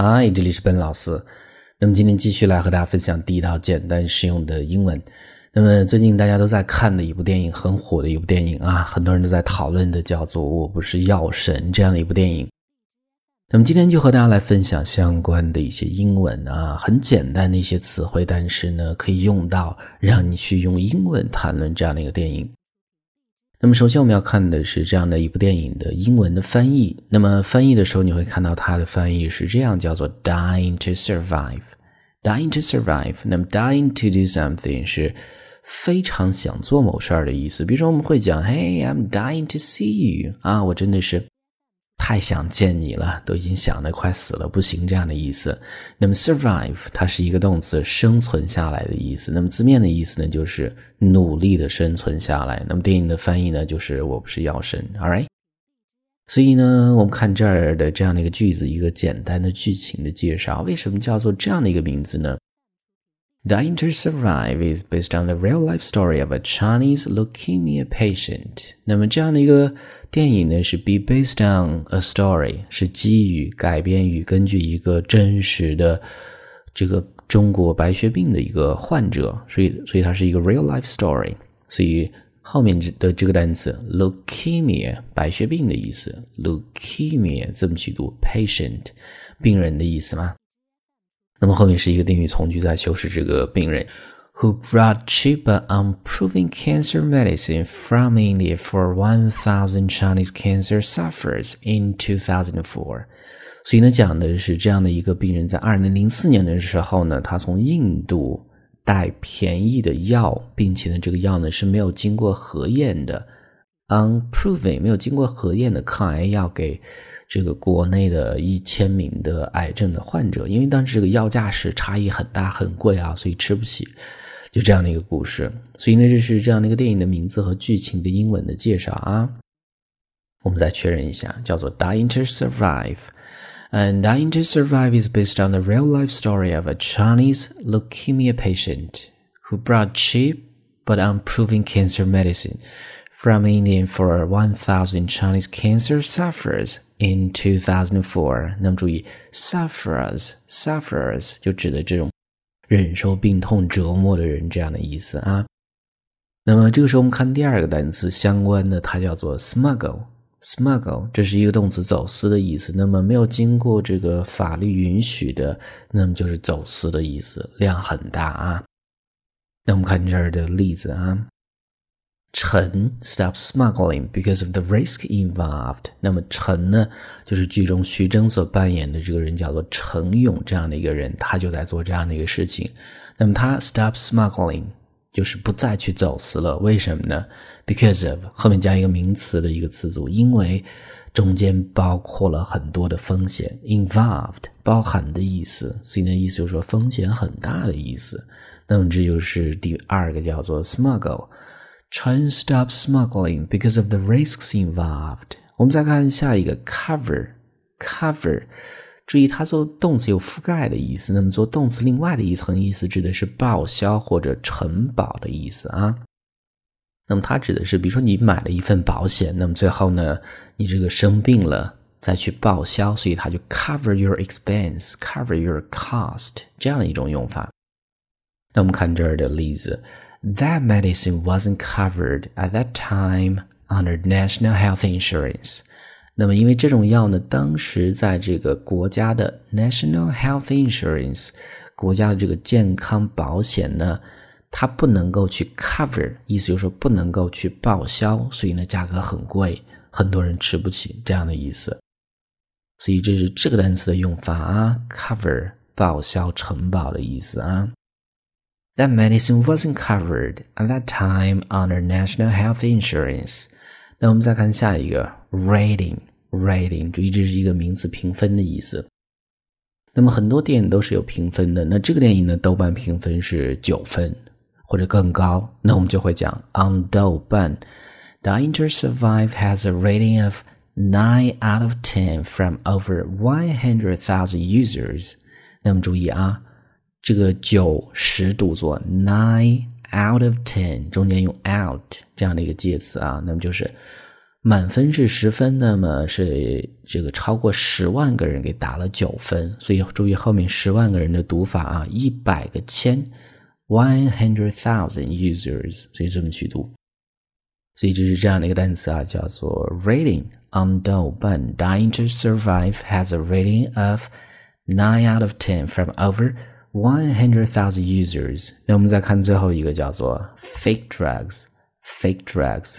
嗨，这里是本老师。那么今天继续来和大家分享地道、简单、实用的英文。那么最近大家都在看的一部电影，很火的一部电影啊，很多人都在讨论的，叫做《我不是药神》这样的一部电影。那么今天就和大家来分享相关的一些英文啊，很简单的一些词汇，但是呢，可以用到让你去用英文谈论这样的一个电影。那么，首先我们要看的是这样的一部电影的英文的翻译。那么翻译的时候，你会看到它的翻译是这样，叫做 “dying to survive”，“dying to survive”。那么 “dying to do something” 是非常想做某事儿的意思。比如说，我们会讲：“Hey, I'm dying to see you。”啊，我真的是。太想见你了，都已经想得快死了，不行这样的意思。那么 survive 它是一个动词，生存下来的意思。那么字面的意思呢，就是努力的生存下来。那么电影的翻译呢，就是我不是药神，All right。所以呢，我们看这儿的这样的一个句子，一个简单的剧情的介绍，为什么叫做这样的一个名字呢？Dying to Survive is based on the real life story of a Chinese leukemia patient。那么这样的一个电影呢，是 be based on a story，是基于改编于根据一个真实的这个中国白血病的一个患者，所以所以它是一个 real life story。所以后面这的这个单词 leukemia 白血病的意思，leukemia 这么去读 patient 病人的意思吗？那么后面是一个定语从句在修饰这个病人，who brought cheap but unproven cancer medicine from India for one thousand Chinese cancer sufferers in two thousand four。所以呢，讲的是这样的一个病人，在二零零四年的时候呢，他从印度带便宜的药，并且呢，这个药呢是没有经过核验的，unproven 没有经过核验的抗癌药给。这个国内的一千名的癌症的患者，因为当时这个药价是差异很大，很贵啊，所以吃不起，就这样的一个故事。所以呢，这是这样的一个电影的名字和剧情的英文的介绍啊。我们再确认一下，叫做《Dying to Survive》。And Dying to Survive is based on the real life story of a Chinese leukemia patient who brought cheap but unproven cancer medicine from India for 1,000 Chinese cancer sufferers in 2004，那么注意，sufferers sufferers 就指的这种忍受病痛折磨的人这样的意思啊。那么这个时候我们看第二个单词相关的，它叫做 smuggle smuggle，这是一个动词，走私的意思。那么没有经过这个法律允许的，那么就是走私的意思，量很大啊。那我们看这儿的例子啊。陈 stop smuggling because of the risk involved。那么陈呢，就是剧中徐峥所扮演的这个人，叫做陈勇这样的一个人，他就在做这样的一个事情。那么他 stop smuggling 就是不再去走私了。为什么呢？Because of 后面加一个名词的一个词组，因为中间包括了很多的风险，involved 包含的意思，所以呢意思就是说风险很大的意思。那么这就是第二个叫做 smuggle。Chen stop smuggling because of the risks involved。我们再看下一个 cover，cover，注意它做动词有覆盖的意思，那么做动词另外的一层意思指的是报销或者承保的意思啊。那么它指的是，比如说你买了一份保险，那么最后呢，你这个生病了再去报销，所以它就 cover your expense，cover your cost 这样的一种用法。那我们看这儿的例子。That medicine wasn't covered at that time under national health insurance。那么，因为这种药呢，当时在这个国家的 national health insurance 国家的这个健康保险呢，它不能够去 cover，意思就是说不能够去报销，所以呢，价格很贵，很多人吃不起这样的意思。所以这是这个单词的用法啊，cover 报销、承保的意思啊。That medicine wasn't covered at that time under national health insurance。那我们再看下一个 rating，rating，注意这是一个名词，评分的意思。那么很多电影都是有评分的，那这个电影呢，豆瓣评分是九分或者更高，那我们就会讲 on 豆瓣，Dying to Survive has a rating of nine out of ten from over one hundred thousand users。那么注意啊。 这个九十读作 nine out of ten，中间用 out 这样的一个介词啊，那么就是满分是十分，那么是这个超过十万个人给打了九分，所以注意后面十万个人的读法啊，一百个千，one hundred thousand users，所以这么去读。所以这是这样的一个单词啊，叫做 rating。On 豆瓣，Dying to Survive has a rating of nine out of ten from over one hundred thousand users。那我们再看最后一个叫做 fake drugs，fake drugs。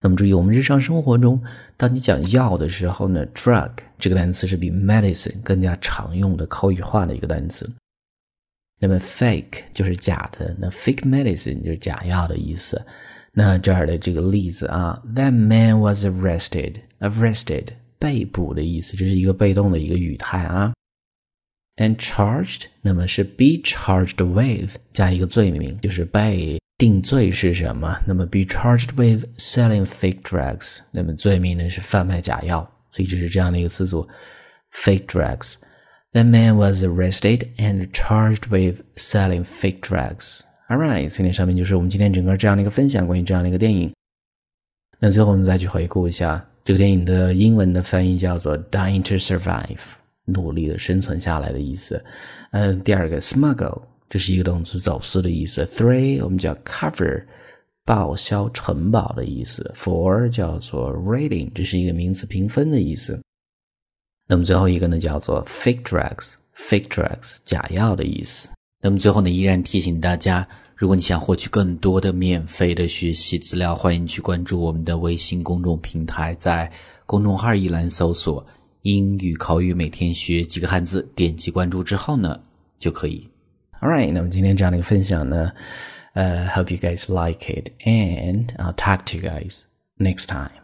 那么注意，我们日常生活中，当你讲药的时候呢，drug 这个单词是比 medicine 更加常用的口语化的一个单词。那么 fake 就是假的，那 fake medicine 就是假药的意思。那这儿的这个例子啊，That man was arrested，arrested 被捕的意思，这是一个被动的一个语态啊。And charged，那么是 be charged with 加一个罪名，就是被。定罪是什么？那么 be charged with selling fake drugs，那么罪名呢是贩卖假药，所以这是这样的一个词组，fake drugs。The man was arrested and charged with selling fake drugs. All right，今天上面就是我们今天整个这样的一个分享，关于这样的一个电影。那最后我们再去回顾一下这个电影的英文的翻译叫做 "Dying to Survive"， 努力的生存下来的意思。嗯，第二个 "smuggle"。这是一个动词，走私的意思。Three 我们叫 cover，报销承保的意思。Four 叫做 rating，这是一个名词，评分的意思。那么最后一个呢，叫做 fake drugs，fake drugs 假药的意思。那么最后呢，依然提醒大家，如果你想获取更多的免费的学习资料，欢迎去关注我们的微信公众平台，在公众号一栏搜索“英语口语每天学几个汉字”，点击关注之后呢，就可以。All right，那么今天这样的一个分享呢，呃，hope you guys like it and I'll talk to you guys next time.